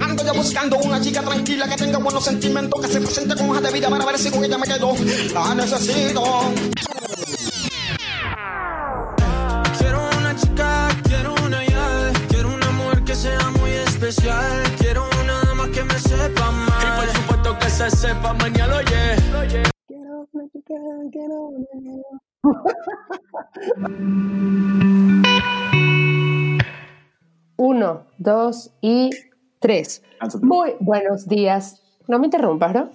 Ando yo buscando una chica tranquila que tenga buenos sentimientos, que se presente con hoja de vida para ver si con ella me quedo. La necesito. Quiero una chica, quiero una ya, quiero una mujer que sea muy especial, quiero una dama que me sepa mal. Y por supuesto que se sepa mañana, oye. Uno, dos y tres. Muy buenos días. No me interrumpas, ¿no?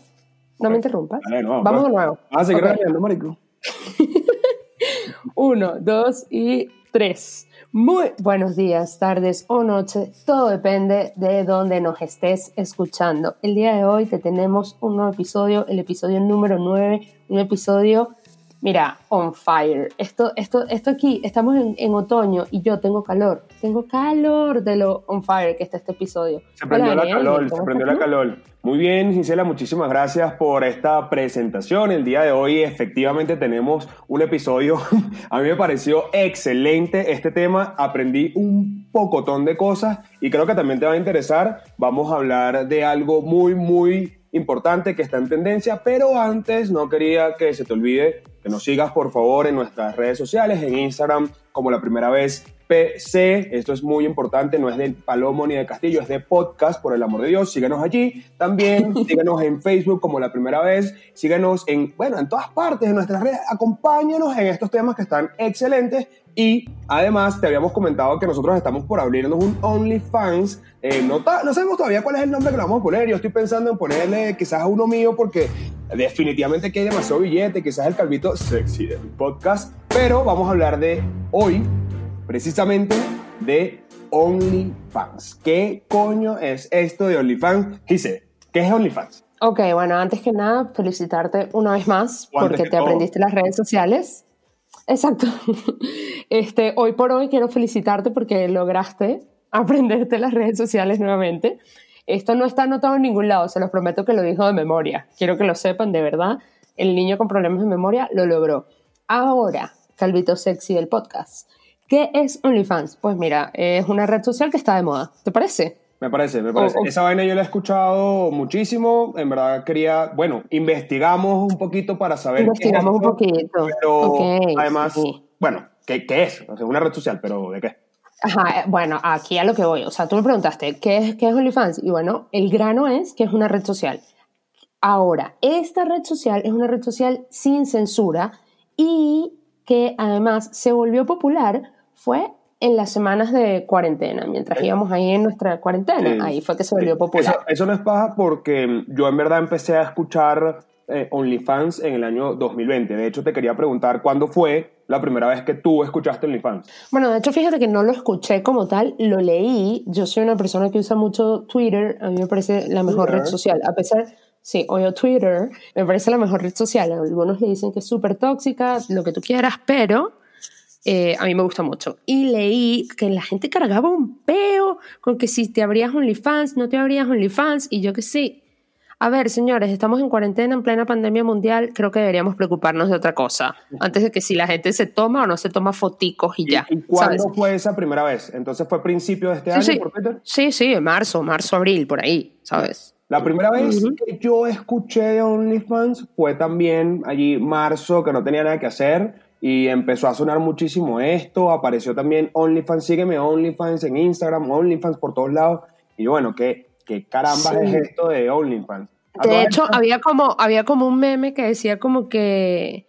No me interrumpas. Vamos de nuevo. Ah, marico. Uno, dos y tres. Muy buenos días, tardes o noches. Todo depende de dónde nos estés escuchando. El día de hoy te tenemos un nuevo episodio, el episodio número 9, un episodio, mira, on fire. Esto, esto, esto aquí, estamos en, en otoño y yo tengo calor. Tengo calor de lo on fire que está este episodio. Se prendió Hola, la calor, se ¿cómo prendió la calor. Muy bien, Gisela, muchísimas gracias por esta presentación. El día de hoy efectivamente tenemos un episodio, a mí me pareció excelente este tema, aprendí un pocotón de cosas y creo que también te va a interesar. Vamos a hablar de algo muy, muy importante que está en tendencia, pero antes no quería que se te olvide que nos sigas por favor en nuestras redes sociales, en Instagram como la primera vez PC, esto es muy importante, no es de Palomo ni de Castillo, es de podcast, por el amor de Dios, síganos allí, también síganos en Facebook como la primera vez, síganos en, bueno, en todas partes de nuestras redes, acompáñanos en estos temas que están excelentes. Y además te habíamos comentado que nosotros estamos por abrirnos un OnlyFans, eh, no, no sabemos todavía cuál es el nombre que le vamos a poner, yo estoy pensando en ponerle quizás a uno mío porque definitivamente que hay demasiado billete, quizás el calvito sexy del podcast, pero vamos a hablar de hoy precisamente de OnlyFans. ¿Qué coño es esto de OnlyFans? ¿qué es OnlyFans? Ok, bueno, antes que nada, felicitarte una vez más porque que te todo. aprendiste las redes sociales. Exacto. Este, hoy por hoy quiero felicitarte porque lograste aprenderte las redes sociales nuevamente. Esto no está anotado en ningún lado, se los prometo que lo dijo de memoria. Quiero que lo sepan, de verdad. El niño con problemas de memoria lo logró. Ahora, Calvito Sexy del podcast. ¿Qué es OnlyFans? Pues mira, es una red social que está de moda. ¿Te parece? Me parece, me parece. O- o- Esa vaina yo la he escuchado muchísimo. En verdad quería, bueno, investigamos un poquito para saber. qué es Investigamos un poquito. Pero Ok, además, sí. bueno, ¿qué, qué es? O sea, una red social, pero ¿de qué? Ajá, eh, bueno, aquí a lo que voy. O sea, tú me preguntaste, ¿qué es, qué es OnlyFans? Y bueno, el grano es que es una red social. Ahora, esta red social es una red social sin censura y que además se volvió popular fue en las semanas de cuarentena, mientras íbamos ahí en nuestra cuarentena, Sí. ahí fue que se volvió popular. Eso, eso no es paja porque yo en verdad empecé a escuchar eh, OnlyFans en el año 2020. De hecho, te quería preguntar cuándo fue la primera vez que tú escuchaste OnlyFans. Bueno, de hecho, fíjate que no lo escuché como tal, lo leí. Yo soy una persona que usa mucho Twitter, a mí me parece la mejor Twitter. red social, a pesar, sí, oye, Twitter, me parece la mejor red social. Algunos le dicen que es súper tóxica, lo que tú quieras, pero eh, a mí me gusta mucho. Y leí que la gente cargaba un peo con que si te abrías OnlyFans, no te abrías OnlyFans, y yo que sí. A ver, señores, estamos en cuarentena, en plena pandemia mundial, creo que deberíamos preocuparnos de otra cosa, antes de que si la gente se toma o no se toma foticos y ¿Y- ya. ¿Y, cuándo ¿sabes? fue esa primera vez? Entonces fue principio de este Sí, año sí. por Twitter. sí, sí, en marzo, marzo, abril, por ahí, ¿sabes? La primera vez Ujú. que yo escuché de OnlyFans fue también allí marzo, que no tenía nada que hacer y empezó a sonar muchísimo esto. Apareció también OnlyFans, sígueme OnlyFans en Instagram, OnlyFans por todos lados. Y bueno, ¿qué, qué caramba Sí. es esto de OnlyFans? De hecho, estas- había como, había como un meme que decía como que...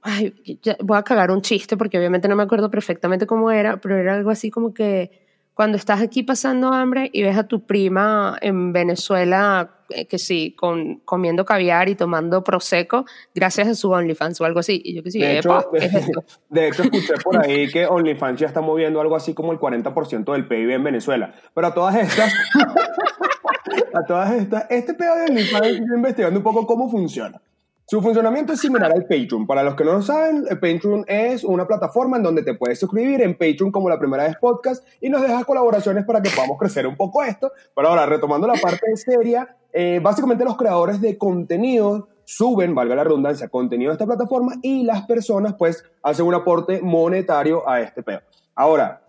Ay, voy a cagar un chiste porque obviamente no me acuerdo perfectamente cómo era, pero era algo así como que cuando estás aquí pasando hambre y ves a tu prima en Venezuela, eh, que sí, con, comiendo caviar y tomando prosecco, gracias a su OnlyFans o algo así. Y yo que sí, de, hecho, de hecho, escuché por ahí que OnlyFans ya está moviendo algo así como el 40% del PIB en Venezuela. Pero a todas estas, a todas estas, este pedo de OnlyFans, estoy investigando un poco cómo funciona. Su funcionamiento es similar al Patreon. Para los que no lo saben, Patreon es una plataforma en donde te puedes suscribir en Patreon como la primera vez podcast y nos dejas colaboraciones para que podamos crecer un poco esto. Pero ahora, retomando la parte seria, eh, básicamente los creadores de contenido suben, valga la redundancia, contenido a esta plataforma y las personas pues hacen un aporte monetario a este pedo. Ahora,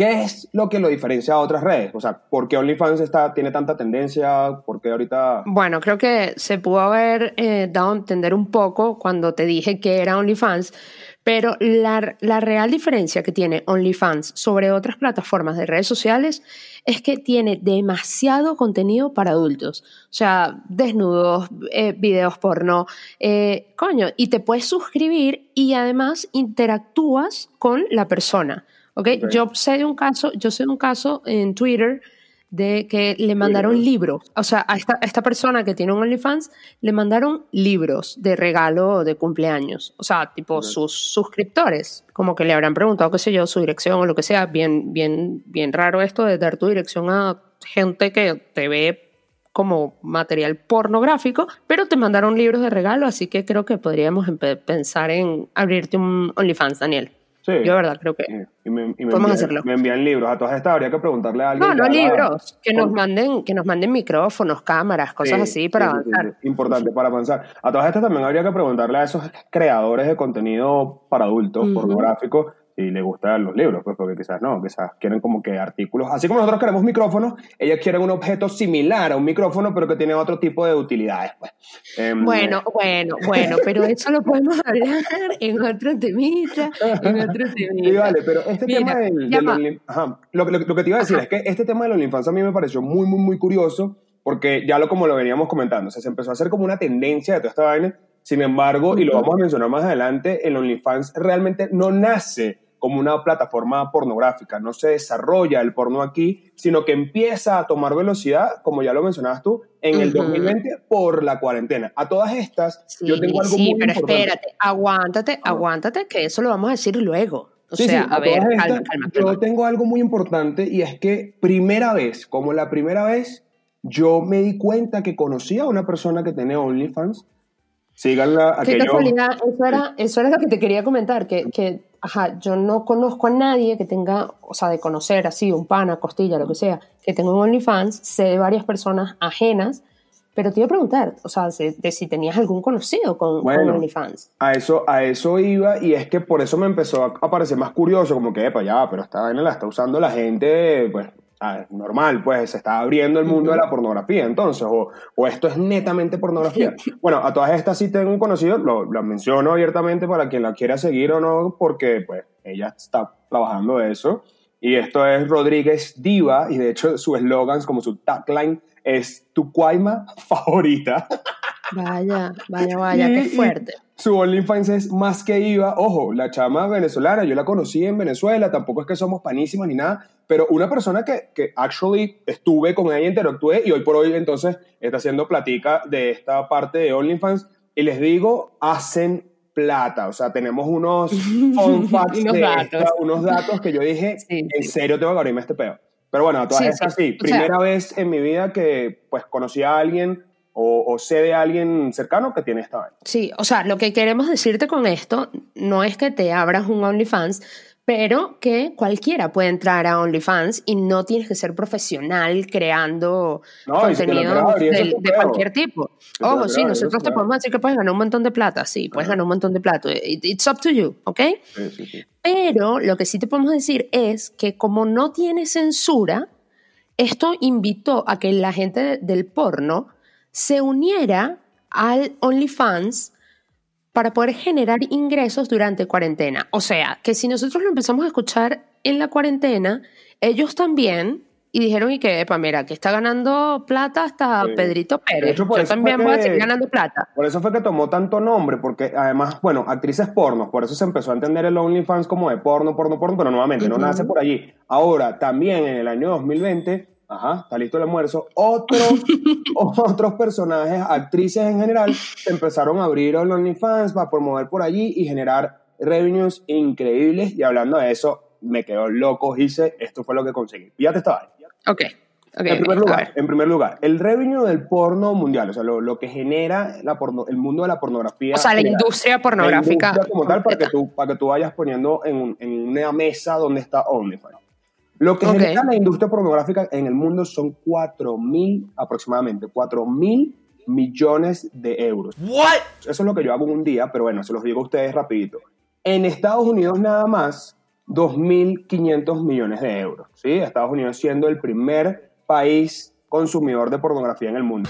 ¿Qué es lo que lo diferencia a otras redes? O sea, ¿por qué OnlyFans está, tiene tanta tendencia? ¿Por qué ahorita...? Bueno, creo que se pudo haber eh, dado a entender un poco cuando te dije que era OnlyFans, pero la, la, real diferencia que tiene OnlyFans sobre otras plataformas de redes sociales es que tiene demasiado contenido para adultos. O sea, desnudos, eh, videos porno, eh, coño, y te puedes suscribir y además interactúas con la persona. Okay. Yo sé de un caso, yo sé de un caso en Twitter de que le mandaron libros, o sea, a esta, esta, persona que tiene un OnlyFans le mandaron libros de regalo de cumpleaños, o sea, tipo sus suscriptores, como que le habrán preguntado, qué sé yo, su dirección o lo que sea, bien, bien, bien raro esto de dar tu dirección a gente que te ve como material pornográfico, pero te mandaron libros de regalo, así que creo que podríamos pensar en abrirte un OnlyFans, Daniel. Sí. Yo, verdad, creo que y me, y me podemos envían, hacerlo. Me envían libros. A todas estas habría que preguntarle a alguien. No, no libros, que nos manden, que nos manden micrófonos, cámaras, cosas Sí, así para sí, avanzar. Importante para avanzar. A todas estas también habría que preguntarle a esos creadores de contenido para adultos, Ujú. pornográfico, si les gustan los libros, pues porque quizás no, quizás quieren como que artículos. Así como nosotros queremos micrófonos, ellas quieren un objeto similar a un micrófono, pero que tiene otro tipo de utilidades. Pues. Em, Bueno, bueno, bueno, pero eso lo podemos hablar en otro temita, en otro temita. Sí, vale, pero este Mira, tema del, del ajá, lo, lo- lo que te iba a decir Ajá. es que este tema de la OnlyFans a mí me pareció muy, muy, muy curioso porque ya lo como lo veníamos comentando, o sea, se empezó a hacer como una tendencia de toda esta vaina, sin embargo, y lo vamos a mencionar más adelante, el OnlyFans realmente no nace como una plataforma pornográfica, no se desarrolla el porno aquí, sino que empieza a tomar velocidad, como ya lo mencionabas tú, en el Ujú. 2020 por la cuarentena. A todas estas, Sí, yo tengo algo sí, muy pero importante. espérate, aguántate, aguántate, que eso lo vamos a decir luego. O Sí, sea, a, ver, calma, Yo tengo algo muy importante y es que primera vez, como la primera vez, yo me di cuenta que conocía a una persona que tenía OnlyFans. Síganla, Qué aquello. casualidad, eso era, eso era lo que te quería comentar, que, que, ajá, yo no conozco a nadie que tenga, o sea, de conocer así, un pana, costilla, lo que sea, que tenga un OnlyFans, sé de varias personas ajenas, pero te iba a preguntar, o sea, de, de si tenías algún conocido con, con Bueno. OnlyFans. A eso, a eso iba y es que por eso me empezó a parecer más curioso, como que, epa, ya, pero esta vaina la está usando la gente, pues, ah, normal, pues, se está abriendo el mundo de la pornografía, entonces, o, o esto es netamente pornografía. bueno, a todas estas sí tengo un conocido, lo, lo menciono abiertamente para quien la quiera seguir o no, porque, pues, ella está trabajando de eso. Y esto es Rodríguez Diva, y de hecho su eslogan, como su tagline, es tu cuaima favorita. Vaya, vaya, vaya, Y- qué y fuerte. Su OnlyFans es más que IVA. Ojo, la chama venezolana, yo la conocí en Venezuela, tampoco es que somos panísimas ni nada, pero una persona que, que actually estuve con ella, interactué y hoy por hoy entonces está haciendo platica de esta parte de OnlyFans y les digo, hacen plata. O sea, tenemos unos fun facts Unos de datos. esta, unos datos que yo dije, Sí, en serio tengo que abrirme este pedo. Pero bueno, todas Sí, estas sí. O sea- Primera vez en mi vida que pues conocí a alguien o, o sé de alguien cercano que tiene esta vaina. Sí, o sea, lo que queremos decirte con esto no es que te abras un OnlyFans, pero que cualquiera puede entrar a OnlyFans y no tienes que ser profesional creando No, si contenido de, cualquier tipo. Ojo, sí, nosotros te podemos decir que puedes ganar un montón de plata, sí, puedes ganar un montón de plata. It- It's up to you, ¿ok? Sí, sí, sí. Pero lo que sí te podemos decir es que como no tiene censura, esto invitó a que la gente de- del porno se uniera al OnlyFans para poder generar ingresos durante cuarentena. O sea, que si nosotros lo empezamos a escuchar en la cuarentena, ellos también, y dijeron, y que, epa, mira, que está ganando plata hasta Sí. Pedrito Pérez. hecho, Yo eso también voy a seguir ganando plata. Por eso fue que tomó tanto nombre, porque además, bueno, actrices pornos, por eso se empezó a entender el OnlyFans como de porno, porno, porno, pero nuevamente no nace por allí. Ahora, también en el año 2020, ajá, está listo el almuerzo, otros, otros personajes, actrices en general, se empezaron a abrir el OnlyFans para promover por allí y generar revenues increíbles. Y hablando de eso, me quedó loco, hice, esto fue lo que conseguí. Fíjate esta vaina. Ok, ok. En primer, lugar, en primer lugar, el revenue del porno mundial, o sea, lo, lo que genera la porno, el mundo de la pornografía. O sea, la industria La pornográfica. industria como tal, para que, tú, para que tú vayas poniendo en, en una mesa donde está OnlyFans. Lo que genera la industria pornográfica en el mundo son 4 mil, aproximadamente, 4 mil millones de euros. Eso es lo que yo hago un día, pero bueno, se los digo a ustedes rapidito. En Estados Unidos nada más, 2.500 millones de euros. ¿sí? Estados Unidos siendo el primer país consumidor de pornografía en el mundo.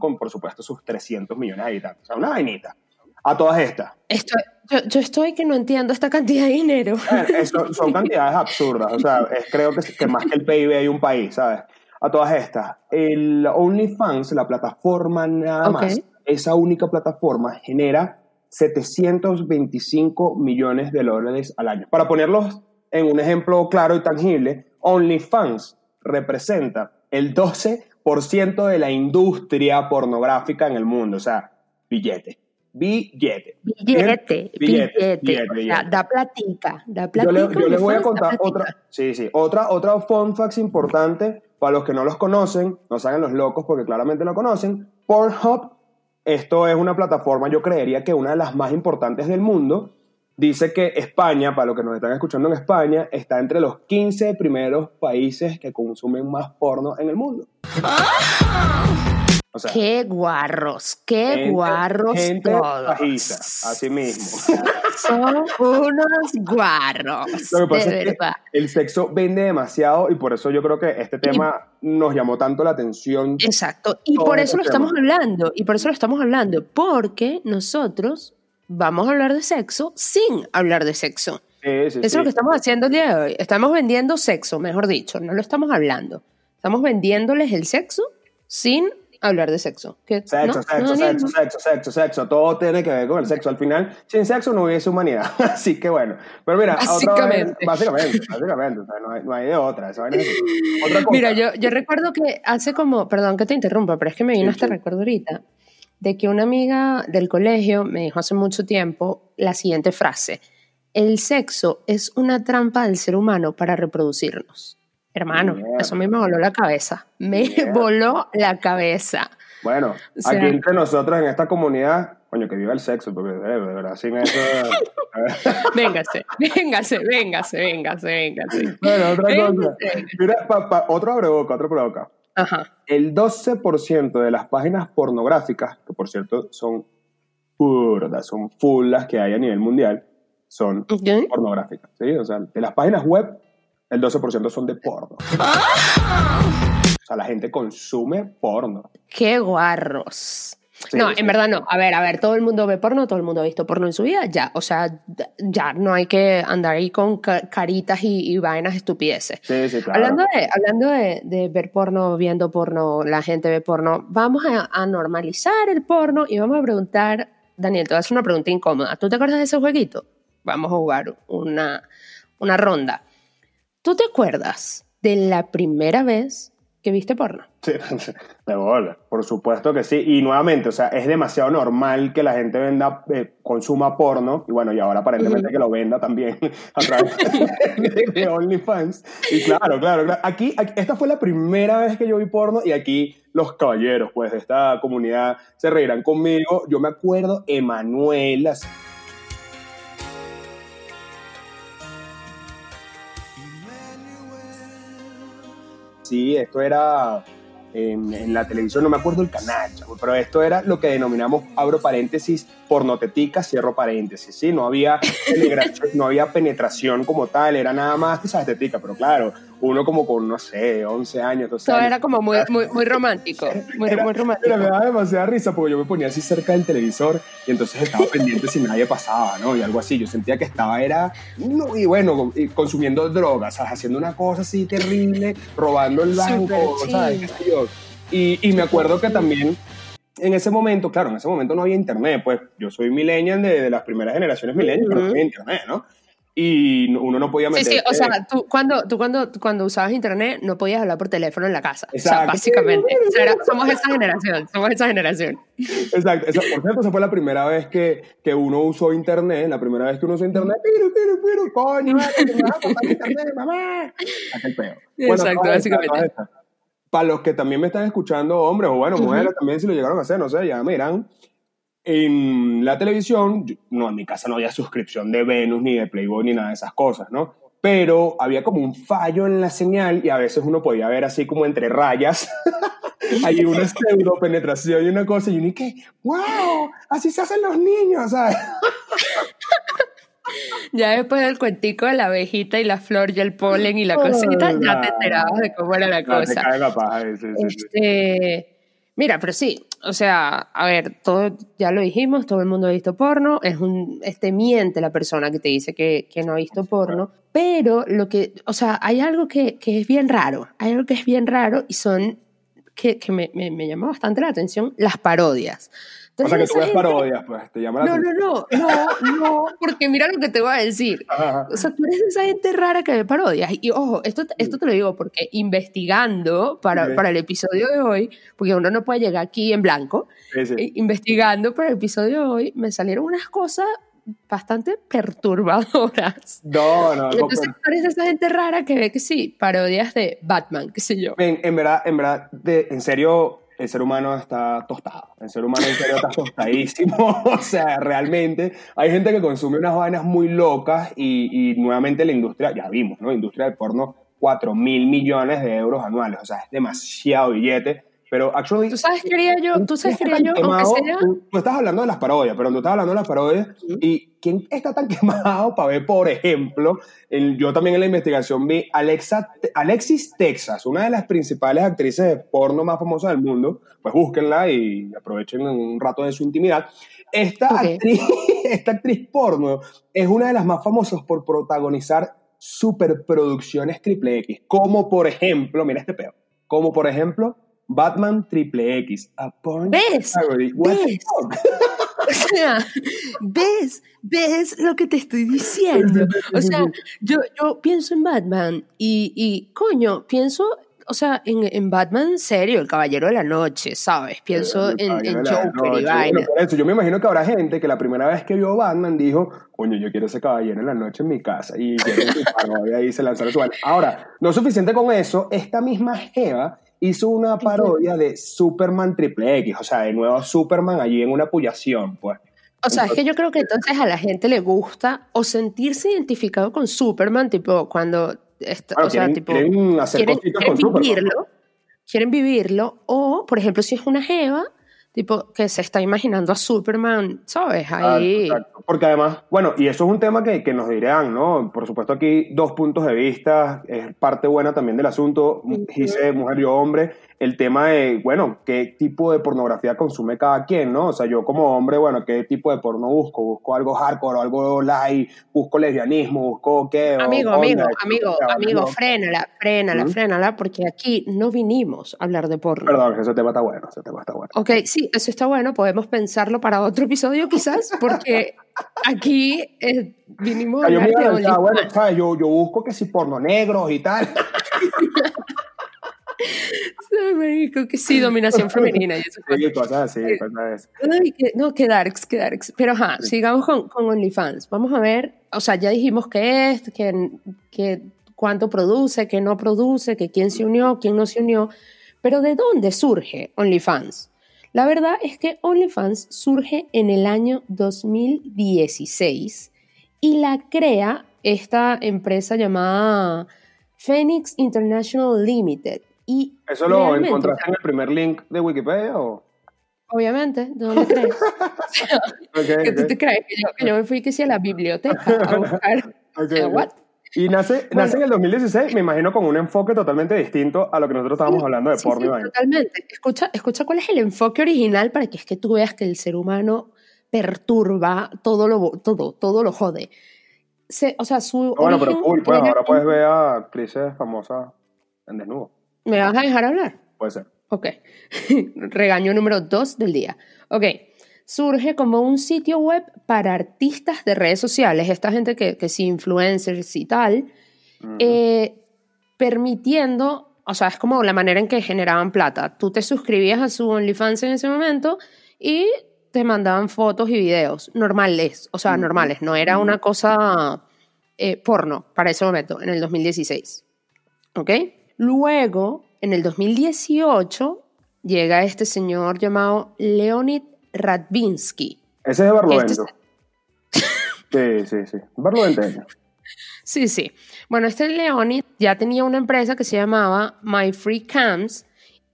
Con, por supuesto, sus 300 millones de habitantes. O sea, una vainita. A todas estas. Estoy, yo, yo estoy que no entiendo esta cantidad de dinero. Son, son cantidades absurdas. O sea, es, creo que, que más que el PIB hay un país, ¿sabes? A todas estas. El OnlyFans, la plataforma nada más, esa única plataforma genera 725 millones de dólares al año. Para ponerlos en un ejemplo claro y tangible, OnlyFans representa el 12% de la industria pornográfica en el mundo. O sea, billete. Billete. Billete, billete. billete, O sea, billete. da platica, da Yo, platica. le- yo les voy a contar otra, sí, sí, otra, otra fun facts importante para los que no los conocen, no se hagan los locos porque claramente lo conocen. Pornhub, esto es una plataforma, yo creería que una de las más importantes del mundo. Dice que España, para los que nos están escuchando en España, está entre los 15 primeros países que consumen más porno en el mundo. O sea, Qué guarros, qué gente- guarros gente todos. así mismo. Son unos guarros. Lo que pasa de es que verdad. el sexo vende demasiado y por eso yo creo que este tema nos llamó tanto la atención. Exacto. Y por este eso lo tema. estamos hablando. Y por eso lo estamos hablando. Porque nosotros vamos a hablar de sexo sin hablar de sexo. Sí, sí, Eso es lo que estamos haciendo el día de hoy. Estamos vendiendo sexo, mejor dicho. No lo estamos hablando. Estamos vendiéndoles el sexo sin hablar de sexo. ¿Qué? Sexo, ¿No? sexo, ¿No, sexo, sexo, sexo, sexo. Todo tiene que ver con el sexo. Al final, sin sexo no hubiese humanidad. Así que bueno. Pero mira, vez- Básicamente. básicamente, básicamente. O sea, no, hay, no hay de otra. cosa. Mira, yo, yo recuerdo que hace como, perdón que te interrumpa, pero es que me vino Sí, este sí. recuerdo ahorita, de que una amiga del colegio me dijo hace mucho tiempo la siguiente frase, el sexo es una trampa del ser humano para reproducirnos. Hermano, Mierda. eso a mí me voló la cabeza, me Mierda. voló la cabeza. Bueno, O sea- aquí entre nosotros en esta comunidad, coño, que viva el sexo, porque eh, de verdad, sin eso. Véngase, véngase, véngase, véngase, véngase. bueno, otra cosa. Véngase. Mira, pa, pa- otro abreboca, otro provoca. Ajá. El 12% de las páginas pornográficas, que por cierto son burdas, son full las que hay a nivel mundial, son pornográficas. ¿sí? O sea, de las páginas web, el 12% son de porno. O sea, la gente consume porno. Qué guarros. Sí, no, sí. en verdad no. A ver, a ver, todo el mundo ve porno, todo el mundo ha visto porno en su vida, ya. O sea, ya, no hay que andar ahí con ca- caritas y, y vainas estupideces. Sí, sí, claro. Hablando, de, hablando de, de ver porno, viendo porno, la gente ve porno, vamos a, a normalizar el porno y vamos a preguntar, Daniel, te voy a hacer una pregunta incómoda. ¿Tú te acuerdas de ese jueguito? Vamos a jugar una, una ronda. ¿Tú te acuerdas de la primera vez que viste porno? Sí, de bola, por supuesto que sí. Y nuevamente, o sea, es demasiado normal que la gente venda, eh, consuma porno, y bueno, y ahora aparentemente que lo venda también a través de, de OnlyFans. Y claro, claro, claro. Aquí, aquí- esta fue la primera vez que yo vi porno, y aquí los caballeros, pues, de esta comunidad se reirán conmigo. Yo me acuerdo, Emanuel, así- Sí, esto era en, la televisión, no me acuerdo el canal, chavo, pero esto era lo que denominamos, abro paréntesis, pornotetica, cierro paréntesis, ¿sí? No había, no había penetración como tal, era nada más, tú sabes, tetica, pero claro, uno como con, no sé, 11 años, 12 Todo años. era como muy, muy, muy romántico. Muy, Era- muy romántico. Pero me daba demasiada risa porque yo me ponía así cerca del televisor y entonces estaba pendiente si nadie pasaba, ¿no? Y algo así. Yo sentía que estaba, era, no, y bueno, consumiendo drogas, ¿sabes? Haciendo una cosa así terrible, robando el banco, ¿sabes? Y, y me acuerdo que también en ese momento, claro, en ese momento no había internet, pues yo soy millennial de, de las primeras generaciones millennial, pero no había internet, ¿no? Y uno no podía Sí, meter. sí, o sea, tú cuando, tú cuando, cuando usabas internet no podías hablar por teléfono en la casa. O sea, Exacto. básicamente. O sea, era- somos esa generación, somos esa generación. Exacto, esa- por cierto, esa fue la primera vez que, que uno usó internet, la primera vez que uno usó internet, piru, piru, piru, coño, internet, mamá. Aquel peo. Exacto, básicamente. Para los que también me están escuchando, hombres o bueno, mujeres también, si lo llegaron a hacer, no sé, ya me dirán. En la televisión, no, en mi casa no había suscripción de Venus, ni de Playboy, ni nada de esas cosas, ¿no? Pero había como un fallo en la señal y a veces uno podía ver así como entre rayas hay una pseudo penetración y una cosa, y uno que, wow, así se hacen los niños, ¿sabes? Ya después del cuentico de la abejita y la flor y el polen y la cosita, ya te enterabas de cómo era la Ya te cosa. cae la paja, sí, sí, sí. Mira, pero sí, o sea, a ver, todo, ya lo dijimos, todo el mundo ha visto porno, es un, este miente la persona que te dice que, que no ha visto porno, pero lo que, o sea, hay algo que, que es bien raro, hay algo que es bien raro y son, que, que me, me, me llamó bastante la atención, las parodias. O sea, que Entonces, tú ves gente- parodias, pues, te llama la no, no, no, no, no, porque mira lo que te voy a decir. Ajá. O sea, tú eres esa gente rara que ve parodias. Y ojo, esto, esto te lo digo porque investigando para, para el episodio de hoy, porque uno no puede llegar aquí en blanco, Sí, sí. eh, investigando para el episodio de hoy, me salieron unas cosas bastante perturbadoras. No, no, no. Entonces, tú eres esa gente rara que ve que sí, parodias de Batman, qué sé yo. En, en verdad, en verdad, de- en serio, el ser humano está tostado. El ser humano está tostadísimo. o sea, realmente hay gente que consume unas vainas muy locas y, nuevamente la industria, ya vimos, ¿no? Industria del porno, 4 mil millones de euros anuales. O sea, es demasiado billete. Pero, actually... ¿Tú sabes qué haría yo? ¿Tú sabes qué ¿quién haría está yo? tan Aunque quemado? sea... Tú, tú estás hablando de las parodias, pero tú estás hablando de las parodias. ¿Y quién está tan quemado para ver, por ejemplo, el- yo también en la investigación vi Alexa, Alexis Texas, una de las principales actrices de porno más famosas del mundo. Pues búsquenla y aprovechen un rato de su intimidad. Esta, Ok. actriz, esta actriz porno es una de las más famosas por protagonizar superproducciones triple X, como por ejemplo, mira este peo, como por ejemplo Batman Triple X, a porn ¿Ves? What ¿Ves? fuck? O sea, ¿ves? ¿Ves lo que te estoy diciendo? O sea, yo, yo pienso en Batman y, y coño, pienso, o sea, en, en Batman serio, el Caballero de la Noche, ¿sabes? Pienso en, en de Joker noche. y vaina. Por eso, yo me imagino que habrá gente que la primera vez que vio Batman dijo, coño, yo quiero ese caballero en la noche en mi casa. Y y se lanzaron su. Ahora, no es suficiente con eso, esta misma Jeva hizo una parodia de Superman Triple X, o sea, de nuevo Superman allí en una puyación, pues. O sea, es que yo creo que entonces a la gente le gusta o sentirse identificado con Superman, tipo cuando, Claro, o sea, tipo, quieren hacer quieren, cositas quieren con Superman. vivirlo, quieren vivirlo, o por ejemplo, si es una jeva, tipo, que se está imaginando a Superman, ¿sabes? Ahí. exacto. Porque además, bueno, y eso es un tema que, que nos dirán, ¿no? Por supuesto, aquí dos puntos de vista, es parte buena también del asunto, dice mujer y hombre, el tema de, bueno, qué tipo de pornografía consume cada quien, ¿no? O sea, yo como hombre, bueno, qué tipo de porno busco, busco algo hardcore, algo light, busco lesbianismo, busco qué. o Amigo, amigo, amigo, amigo, frénala, frénala, frénala, porque aquí no vinimos a hablar de porno. Perdón, ese tema está bueno, ese tema está bueno. Ok, sí, eso está bueno, podemos pensarlo para otro episodio quizás, porque aquí eh, vinimos a Ah, hablar de bueno. ¿sabes? Yo, yo busco que si porno negros y tal. Que sí, dominación femenina y eso. Sí, cosas así, cosas así. Ay, que- no, que darks, que darks. Pero ajá, sigamos con, con OnlyFans. Vamos a ver, o sea, ya dijimos qué es, que, que cuánto produce, qué no produce, que quién se unió, quién no se unió. Pero ¿de dónde surge OnlyFans? La verdad es que OnlyFans surge en el año 2016 y la crea esta empresa llamada Phoenix International Limited. Y ¿Eso lo encontraste en el primer link de Wikipedia o...? Obviamente, ¿de dónde crees? Ok, que tú te crees que yo, que yo me fui que sí a la biblioteca a buscar. what? Y nace, nace en el 2016, me imagino con un enfoque totalmente distinto a lo que nosotros estábamos hablando de Sí, porno sí, totalmente. Escucha, escucha cuál es el enfoque original para que es que tú veas que el ser humano perturba todo lo, todo, todo lo jode. Se- o sea, su Ah, Bueno, pero cool, pues ahora puedes ver a actrices famosas en desnudo. ¿Me vas a dejar hablar? Puede ser. Ok. Regaño número dos del día. Ok. Surge como un sitio web para artistas de redes sociales, esta gente que, que sí, influencers y tal, eh, permitiendo, o sea, es como la manera en que generaban plata. Tú te suscribías a su OnlyFans en ese momento y te mandaban fotos y videos normales, o sea, normales, no era una cosa eh, porno para ese momento, en el 2016. ¿Ok? Luego, en el 2018, llega este señor llamado Leonid Radvinsky. Ese es de Barlovento. Este Sí, sí, sí. Barloventeño. Sí, sí. Bueno, este Leonid ya tenía una empresa que se llamaba My Free Cams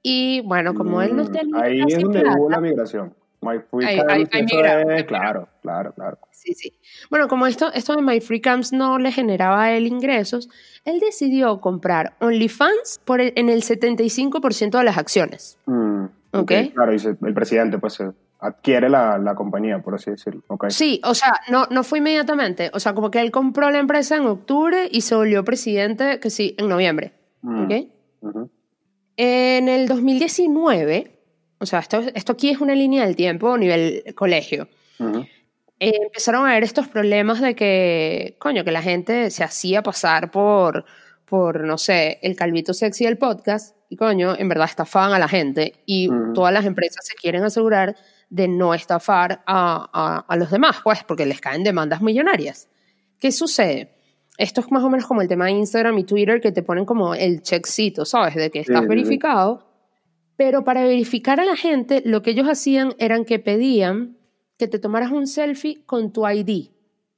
y bueno, como él no Mm, tenía Ahí es donde plata, hubo la migración. My Free Ahí- es- claro, claro, claro. Sí, sí. Bueno, como esto, esto de My Free Camps no le generaba a él ingresos, él decidió comprar OnlyFans por el- en el 75% de las acciones. Mm, Ok. Claro, y el presidente pues eh, adquiere la, la compañía, por así decirlo. Ok. Sí, o sea, no, no fue inmediatamente. O sea, como que él compró la empresa en octubre y se volvió presidente, que sí, en noviembre. Mm. En el 2019, o sea, esto, esto aquí es una línea del tiempo a nivel colegio. Eh, empezaron a haber estos problemas de que, coño, que la gente se hacía pasar por, por, no sé, el calvito sexy del podcast y, coño, en verdad estafaban a la gente y todas las empresas se quieren asegurar de no estafar a, a- a los demás, pues, porque les caen demandas millonarias. ¿Qué sucede? Esto es más o menos como el tema de Instagram y Twitter que te ponen como el checkcito, ¿sabes? De que estás sí, sí. verificado. Pero para verificar a la gente, lo que ellos hacían eran que pedían que te tomaras un selfie con tu ID.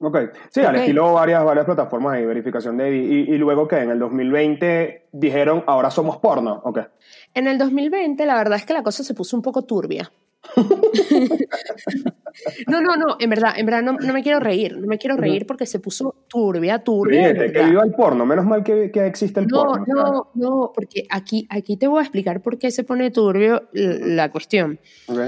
Ok, sí, al Ok. estilo varias, varias plataformas de verificación de ID. Y, y luego que en el 2020 dijeron, ahora somos porno. Ok. En el 2020, la verdad es que la cosa se puso un poco turbia. no, no, no, en verdad, en verdad no, no me quiero reír, no me quiero reír porque se puso turbia, turbia. Oye, que viva el porno, menos mal que, que existe el No, porno. ¿sabes? no, no, porque aquí, aquí te voy a explicar por qué se pone turbio la cuestión. Ok.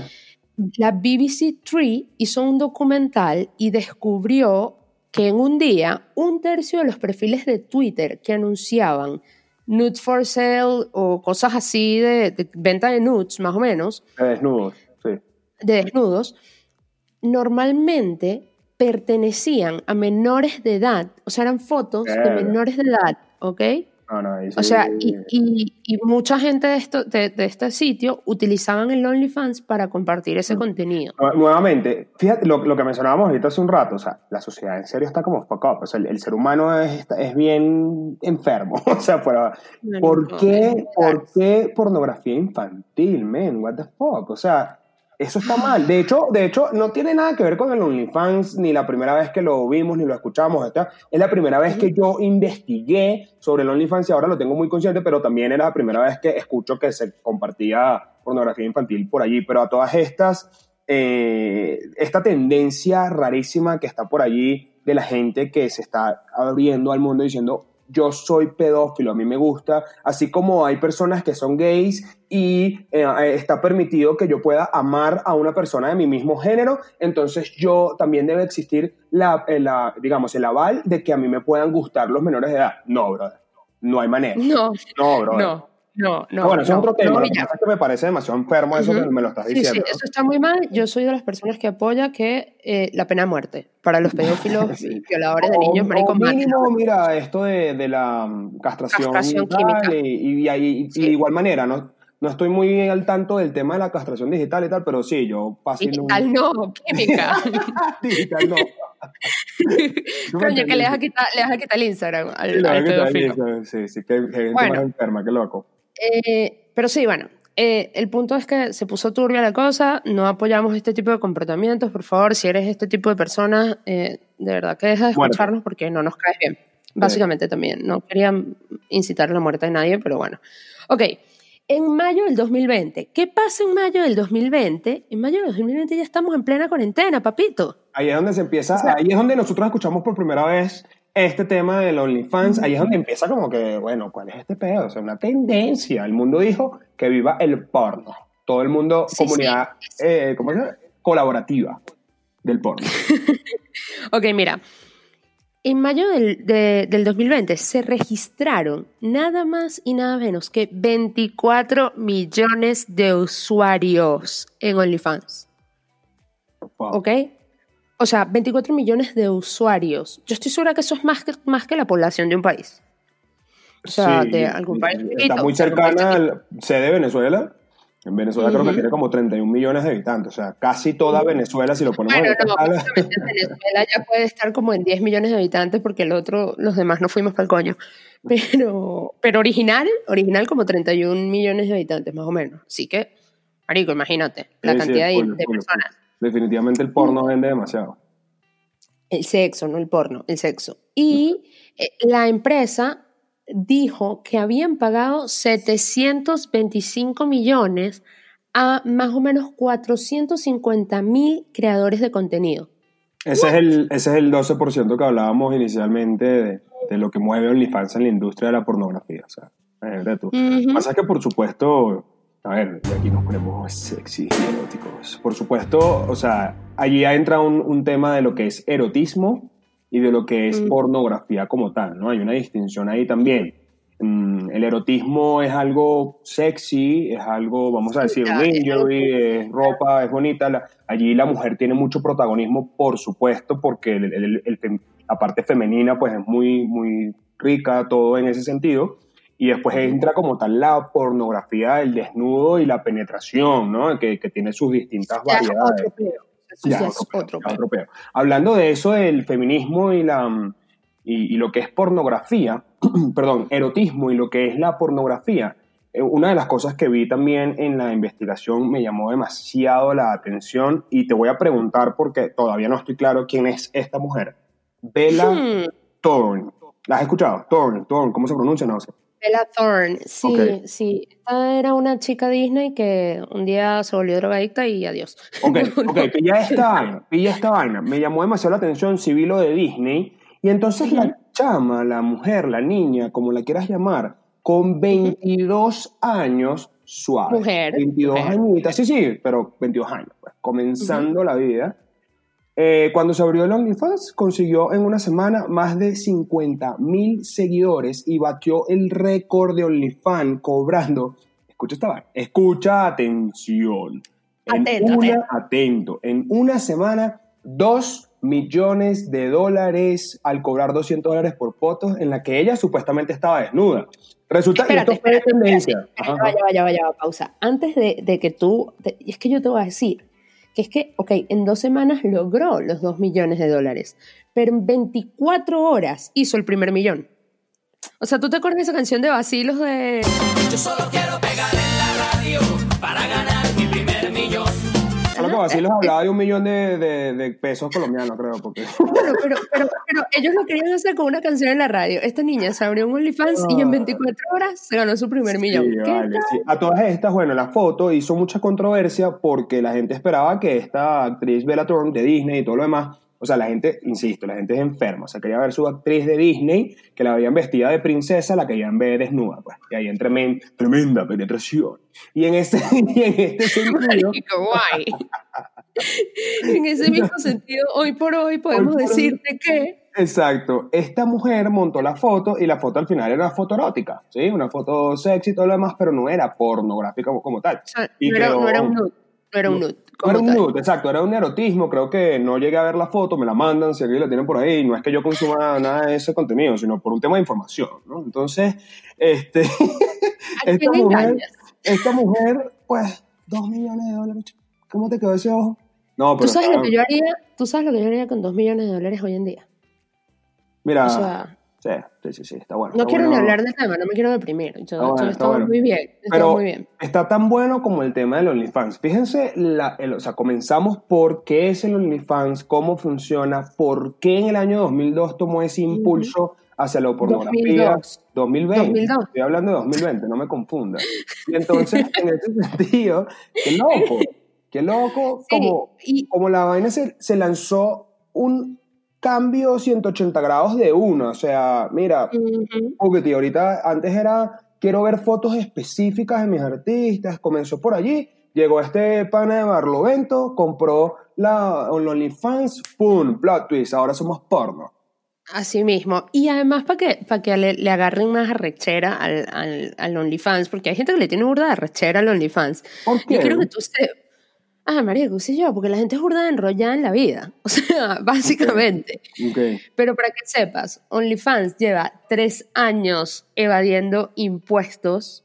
La BBC Three hizo un documental y descubrió que en un día un tercio de los perfiles de Twitter que anunciaban nudes for sale o cosas así de, de venta de nudes, más o menos, De desnudos, sí. de desnudos, normalmente pertenecían a menores de edad, o sea, eran fotos de menores de edad, ¿ok? No, no, O sea, y, y- y mucha gente de, esto, de, de este sitio utilizaban el OnlyFans para compartir ese contenido. Nu- Nuevamente, fíjate lo, lo que mencionábamos ahorita hace un rato, o sea, la sociedad en serio está como fuck up, o sea, el, el ser humano es, es bien enfermo, o sea, fuera- No, ¿por qué, ¿por qué pornografía infantil, man? What the fuck, o sea, eso está mal. De hecho, de hecho, no tiene nada que ver con el OnlyFans, ni la primera vez que lo vimos, ni lo escuchamos, esta- es la primera vez que yo investigué sobre el OnlyFans y ahora lo tengo muy consciente, pero también era la primera vez que escucho que se compartía pornografía infantil por allí, pero a todas estas eh, esta tendencia rarísima que está por allí de la gente que se está abriendo al mundo diciendo yo soy pedófilo, a mí me gusta, así como hay personas que son gays y eh, eh, está permitido que yo pueda amar a una persona de mi mismo género, entonces yo también debe existir la, eh, la, digamos, el aval de que a mí me puedan gustar los menores de edad. No, brother, no hay manera. No, No, brother. no, no, no. bueno, eso no, es otro tema. no, lo y que pasa es que me parece demasiado enfermo eso Ujú. que me lo estás Sí, diciendo. sí, eso está muy mal. Yo soy de las personas que apoya que eh, la pena de muerte para los pedófilos Sí. y violadores de O- niños, o maricón, mínimo, mira, esto de, de la mm, castración, Castración y tal, química. Y, y ahí- y Sí. de igual manera, ¿no? No estoy muy al tanto del tema de la castración digital y tal, pero sí, yo fácil... un- Digital no, química. digital no. Coño, que le vas a quitar, le vas a quitar el Instagram al, Sí, al pedófilo. Sí, sí, que, que gente Bueno. más enferma, qué loco. Eh, pero sí, bueno, eh, el punto es que se puso turbia la cosa, no apoyamos este tipo de comportamientos, por favor, si eres este tipo de persona, eh, de verdad que deja de escucharnos porque no nos caes bien. Básicamente también, no quería incitar a la muerte de nadie, pero bueno. Ok, en mayo del 2020, ¿qué pasa en mayo del 2020? En mayo del 2020 ya estamos en plena cuarentena, papito. Ahí es donde se empieza, O sea- ahí es donde nosotros escuchamos por primera vez este tema del OnlyFans, ahí es donde empieza como que, bueno, ¿cuál es este pedo? O sea, una tendencia. El mundo dijo que viva el porno. Todo el mundo, Sí, comunidad, eh, ¿cómo se llama? Colaborativa del porno. Ok, mira. En mayo del, de- del 2020 se registraron nada más y nada menos que 24 millones de usuarios en OnlyFans. Wow. ¿Ok? O sea, 24 millones de usuarios. Yo estoy segura que eso es más que, más que la población de un país. O sea, Sí, de algún país. Está muy cercana al sede de Venezuela. En Venezuela creo que tiene como 31 millones de habitantes. O sea, casi toda Venezuela, si lo ponemos Bueno, en no, Venezuela ya puede estar como en 10 millones de habitantes porque el otro, los demás no fuimos para el coño. Pero, pero original, original como 31 millones de habitantes más o menos. Así que, marico, imagínate la Sí, sí, cantidad de, personas. Definitivamente el porno vende demasiado. El sexo, no el porno, el sexo. Y eh, la empresa dijo que habían pagado 725 millones a más o menos 450 mil creadores de contenido. Ese es, el, ese es el 12% que hablábamos inicialmente de, de, lo que mueve OnlyFans en la industria de la pornografía. O sea, tú. Uh -huh. Pasa que, por supuesto, a ver, aquí nos ponemos sexy y eróticos. Por supuesto, o sea, allí entra un, un tema de lo que es erotismo y de lo que es -huh. pornografía como tal, ¿no? Hay una distinción ahí también. El erotismo es algo sexy, es algo, vamos a decir, un injury, es ropa, es bonita. La, allí la mujer tiene mucho protagonismo, por supuesto, porque el, el, el, la parte femenina pues es muy, muy rica, todo en ese sentido. Y después entra como tal la pornografía, el desnudo y la penetración, ¿no? Que, que tiene sus distintas ya variedades. Otro Ya, ya otro otro otro. Hablando de eso, del feminismo y la y, y lo que es pornografía, perdón, erotismo y lo que es la pornografía, eh, una de las cosas que vi también en la investigación me llamó demasiado la atención y te voy a preguntar porque todavía no estoy claro quién es esta mujer. Bella Hmm. Thorne. ¿La has escuchado? Thorne, Thorne, ¿cómo se pronuncia? No sé. Bella Thorne, sí, Ok. sí. Esta era una chica Disney que un día se volvió drogadicta y adiós. Ok, ok, pilla esta vaina, pilla esta vaina. Me llamó demasiado la atención si vi lo de Disney. Y entonces la chama, la mujer, la niña, como la quieras llamar, con 22 años, suave. Mujer, 22 mujer. añitas, sí, sí, pero 22 años, pues, comenzando la vida. Eh, cuando se abrió el OnlyFans, consiguió en una semana más de 50 mil seguidores y batió el récord de OnlyFans cobrando. Escucha esta escucha atención. En Atento, una, atento. atento. En una semana, 2 millones de dólares al cobrar 200 dólares por fotos en la que ella supuestamente estaba desnuda. Resulta que esto fue tendencia. Vaya, vaya, vaya, pausa. Antes de, de que tú, te- y es que yo te voy a decir que es que, ok, en dos semanas logró los dos millones de dólares, pero en 24 horas hizo el primer millón. O sea, ¿tú te acuerdas de esa canción de Basilos de... Yo solo quiero pegar en la radio para ganar. Solo que Basilos hablaba de un millón de, de- de pesos colombianos, creo, porque... Pero, pero, pero, pero ellos lo querían hacer con una canción en la radio. Esta niña se abrió un OnlyFans y en 24 horas se ganó su primer millón. Sí, ¿Qué vale, tal? sí. A todas estas, bueno, la foto hizo mucha controversia porque la gente esperaba que esta actriz Bella Thorne de Disney y todo lo demás, o sea, la gente, insisto, la gente es enferma, o sea, quería ver su actriz de Disney, que la veían vestida de princesa, la querían ver desnuda, pues, y ahí en tremen- tremenda penetración. Y en este, y en este sentido, guay. en ese mismo sentido, hoy por hoy podemos Hoy por hoy. decirte que Exacto. Esta mujer montó la foto y la foto al final era una foto erótica, ¿sí? Una foto sexy y todo lo demás, pero no era pornográfica como, como tal. o sea, Y no, era, quedó- no era un nude. No era un nude. Como era un tal. nude, exacto, era un erotismo. Creo que no llegué a ver la foto, me la mandan, si alguien la tienen por ahí. No es que yo consuma nada de ese contenido, sino por un tema de información, ¿no? Entonces, este, ¿A esta mujer, esta mujer, pues, dos millones de dólares. ¿Cómo te quedó ese ojo? No, pero ¿Tú sabes, lo que yo haría, ¿Tú sabes lo que yo haría con dos millones de dólares hoy en día? mira, O sea, sí, sí, sí, sí, está bueno. no está quiero ni hablar del tema, no me quiero deprimir. Yo, Está bueno, yo está bueno. muy bien. Pero muy bien. está tan bueno como el tema del OnlyFans. Fíjense, la- el- o sea, comenzamos por qué es el OnlyFans, cómo funciona, por qué en el año 2002 tomó ese impulso hacia la pornografía. 2002. 2020. 2002. Estoy hablando de 2020, no me confunda. Y entonces, en ese sentido, qué loco, qué loco, Sí, como, y- como la vaina se, se lanzó un cambio 180 grados de uno. O sea, mira, Ujú. porque tío, ahorita antes era quiero ver fotos específicas de mis artistas, comenzó por allí, llegó este pana de Barlovento, compró la OnlyFans, pum, plot twist, ahora somos porno. Así mismo. Y además para que, para que le, le agarren más arrechera al, al, al OnlyFans, porque hay gente que le tiene burda de arrechera al OnlyFans. ¿Por qué? Yo quiero que tú sepas. Ah, María, ¿qué sé yo? Porque la gente es burda enrollada en la vida. O sea, básicamente. Ok. Pero para que sepas, OnlyFans lleva tres años evadiendo impuestos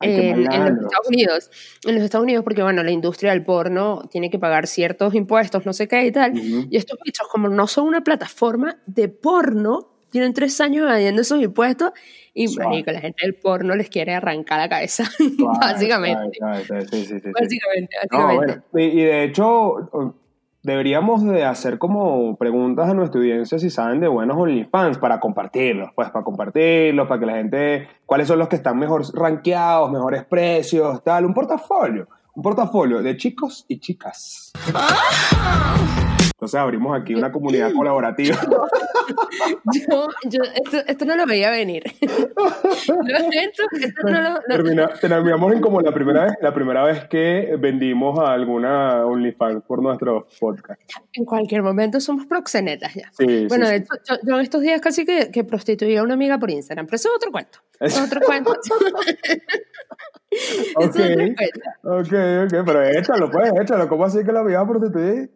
en, en los. Estados Unidos. En los Estados Unidos, porque bueno, la industria del porno tiene que pagar ciertos impuestos, no sé qué y tal. Y estos bichos, como no son una plataforma de porno, tienen tres años evadiendo esos impuestos y Suave. marico, la gente del porno les quiere arrancar la cabeza, básicamente. sí, sí, sí, sí. Básicamente, No, básicamente. bueno, y, y de hecho, deberíamos de hacer como preguntas a nuestra audiencia si saben de buenos OnlyFans para compartirlos, pues para compartirlos, para que la gente, cuáles son los que están mejor rankeados, mejores precios, tal, un portafolio, un portafolio de chicos y chicas. Entonces abrimos aquí una comunidad colaborativa. Yo, yo esto, esto no lo veía venir. Lo siento, esto no lo... no- Termina- terminamos en como la primera vez, la primera vez que vendimos a alguna OnlyFans por nuestro podcast. En cualquier momento somos proxenetas ya. Sí, Bueno, sí, de sí. hecho, yo, yo en estos días casi que, que prostituí a una amiga por Instagram, pero eso es otro cuento. Es otro cuento. Eso es Ok, otro cuento. ok, ok, pero échalo, pues, échalo. ¿Cómo así que la vida prostituir?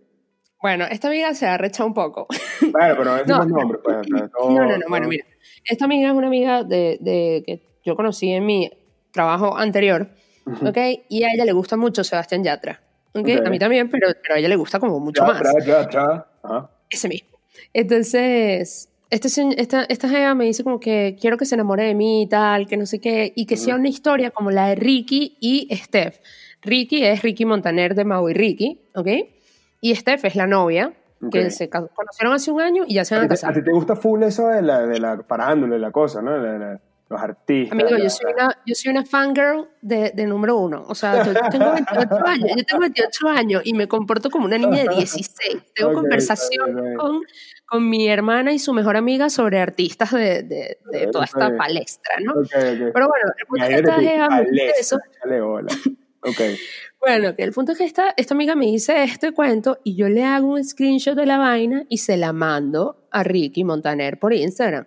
Bueno, esta amiga se ha rechado un poco. Bueno, pero no decimos No. nombres, pues. entonces, todo- No, no, no. Bueno, mira. Esta amiga es una amiga de, de- que yo conocí en mi trabajo anterior, ¿ok? Y a ella le gusta mucho Sebastián Yatra, ¿ok? Ok. A mí también, pero, pero a ella le gusta como mucho Ya, más. ya, ya, ya. Ajá. Ese mismo. Entonces, este, esta, esta jeva me dice como que quiero que se enamore de mí y tal, que no sé qué, y que sea una historia como la de Ricky y Steph. Ricky es Ricky Montaner de Mau y Ricky, ¿ok? Y Steph es la novia, que Ok. se conocieron hace un año y ya se van ¿A a ti, te- casar. a ti te gusta full eso de la, de la parándula y la cosa, ¿no? La- la- los artistas. Amigo, la- yo soy una, yo soy una fangirl de, de número uno. O sea, yo tengo 28 años, yo tengo 28 años y me comporto como una niña de 16. Tengo Ok, conversación está está bien. con, con mi hermana y su mejor amiga sobre artistas de, de, de toda Está esta palestra, ¿no? Pero bueno, el punto es que Imagínate esta tú, jeva me dice Alexa, eso. échale bola. Ok. Bueno, que el punto es que esta, esta amiga me dice este cuento y yo le hago un screenshot de la vaina y se la mando a Ricky Montaner por Instagram.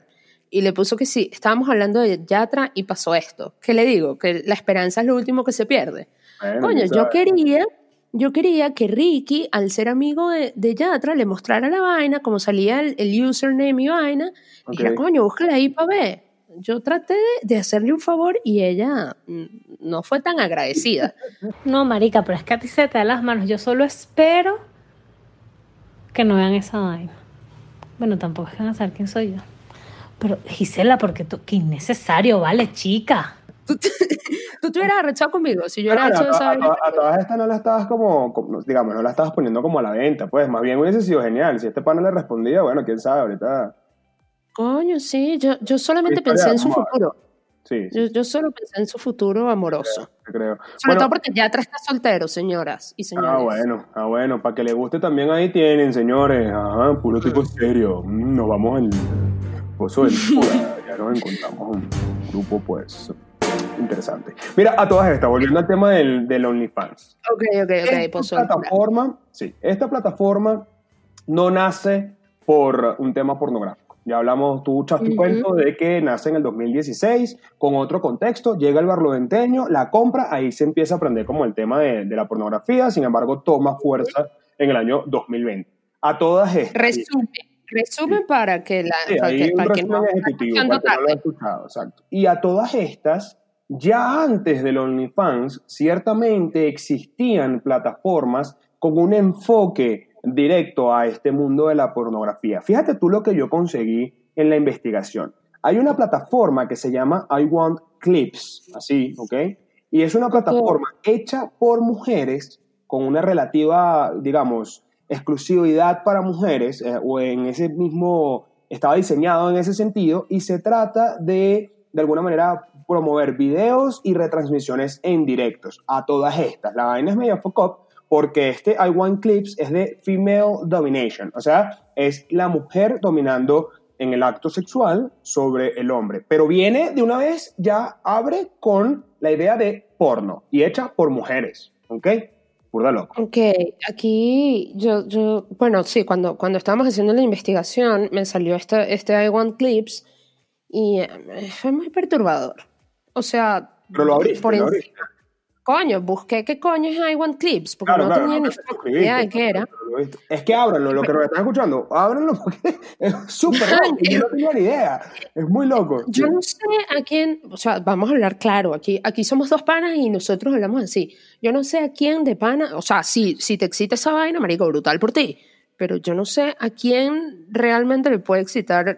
Y le puso que sí, estábamos hablando de Yatra y pasó esto. ¿Qué le digo? Que la esperanza es lo último que se pierde. Bueno, Coño, yo quería, yo quería que Ricky, al ser amigo de, de Yatra, le mostrara la vaina, como salía el, el username y vaina, y Ok. dijera, coño, búscala ahí para ver. Yo traté de, hacerle un favor y ella mm, no fue tan agradecida. No, marica, pero es que a ti se te da las manos. Yo solo espero que no vean esa vaina. Bueno, tampoco es que van a saber quién soy yo. Pero, Gisela, porque tú, qué innecesario, vale, chica. ¿Tú te, tú te hubieras arrechado conmigo si yo hubiera bueno, hecho esa a, a- vaina. a- a todas estas no la estabas como, como- digamos, no la estabas poniendo como a la venta, pues más bien hubiese sido genial. Si este pana le respondía, bueno, quién sabe, ahorita. Coño, sí, yo, yo solamente pensé en su amor. futuro. Sí, sí, Yo, yo solo pensé en su futuro amoroso. te creo. Sobre Bueno, todo porque Yatra está soltero, señoras y señores. Ah, bueno, ah, bueno, para que le guste también ahí tienen, señores. Ajá, puro tipo serio. Mm, Nos vamos al pozo del. Ya nos encontramos un grupo, pues, interesante. Mira, a todas estas, volviendo al tema del, del OnlyFans. Ok, ok, ok, esta suelta. plataforma, sí, esta plataforma no nace por un tema pornográfico. Ya hablamos, tú echaste Ujú. cuento de que nace en el 2016 con otro contexto, llega el barlodenteño, la compra, ahí se empieza a aprender como el tema de, de la pornografía, sin embargo toma fuerza en el año 2020. A todas estas. Resume, resume para que la Sí, para que, para que no ejecutivo, para que no lo escuchado, exacto. Y a todas estas, ya antes del OnlyFans, ciertamente existían plataformas con un enfoque directo a este mundo de la pornografía. Fíjate tú lo que yo conseguí en la investigación. Hay una plataforma que se llama I Want Clips, así, ¿ok? Y es una plataforma hecha por mujeres con una relativa, digamos, exclusividad para mujeres, eh, o en ese mismo, estaba diseñado en ese sentido, y se trata de, de alguna manera, promover videos y retransmisiones en directos a todas estas. La vaina es medio fuck up porque este I Want Clips es de female domination, o sea, es la mujer dominando en el acto sexual sobre el hombre, pero viene de una vez, ya abre con la idea de porno y hecha por mujeres, ¿ok? Pura loco. Ok, aquí yo, yo, bueno, sí, cuando, cuando estábamos haciendo la investigación me salió este, este I Want Clips y eh, fue muy perturbador. O sea, Pero lo abriste, por lo abriste. Coño, busqué qué coño es I Want Clips, porque Claro, no claro, tenía no, ni idea de qué era. Es que ábranlo, lo que nos están escuchando, ábranlo porque es súper loco, yo no tenía ni idea, es muy loco. Yo no sé a quién, o sea, vamos a hablar claro, aquí, aquí somos dos panas y nosotros hablamos así. Yo no sé a quién de pana, o sea, si, si te excita esa vaina, marico, brutal por ti, pero yo no sé a quién realmente le puede excitar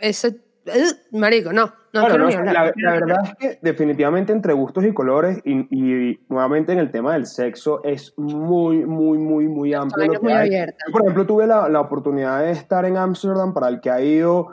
ese, ¡Ugh! marico, no, no Bueno, no, la, la verdad es que definitivamente entre gustos y colores y, y nuevamente en el tema del sexo es muy, muy, muy, muy amplio. lo que muy hay. Yo, por ejemplo, tuve la, la oportunidad de estar en Ámsterdam, para el que ha ido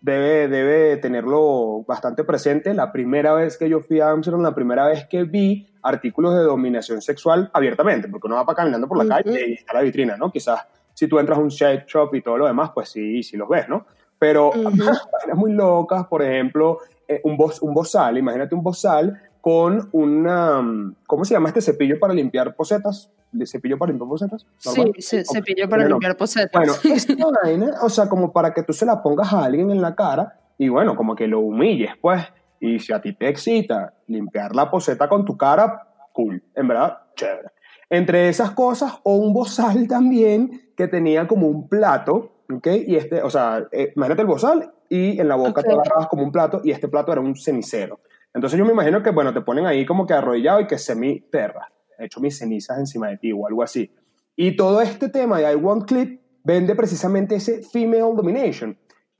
debe, debe tenerlo bastante presente. La primera vez que yo fui a Ámsterdam, la primera vez que vi artículos de dominación sexual abiertamente, porque uno va para caminando por la Ujú. calle y está la vitrina, ¿no? Quizás si tú entras a un shade shop y todo lo demás, pues sí, sí los ves, ¿no? Pero Ujú. páginas muy locas, por ejemplo, eh, un, bos, un bozal, imagínate un bozal con una, mm, ¿cómo se llama este cepillo para limpiar posetas? ¿De cepillo para limpiar posetas? Sí, ¿Normal? se, Ok, cepillo para bueno, limpiar posetas. Bueno, esta vaina, o sea, como para que tú se la pongas a alguien en la cara y bueno, como que lo humilles, pues. Y si a ti te excita limpiar la poseta con tu cara, cool, en verdad, chévere. Entre esas cosas, o un bozal también que tenía como un plato, ¿ok? Y este, o sea, eh, imagínate el bozal y en la boca te Ok. agarrabas como un plato y este plato era un cenicero. Entonces yo me imagino que, bueno, te ponen ahí como que arrodillado y que semi perra, he hecho mis cenizas encima de ti o algo así. Y todo este tema de I Want Clip vende precisamente ese female domination.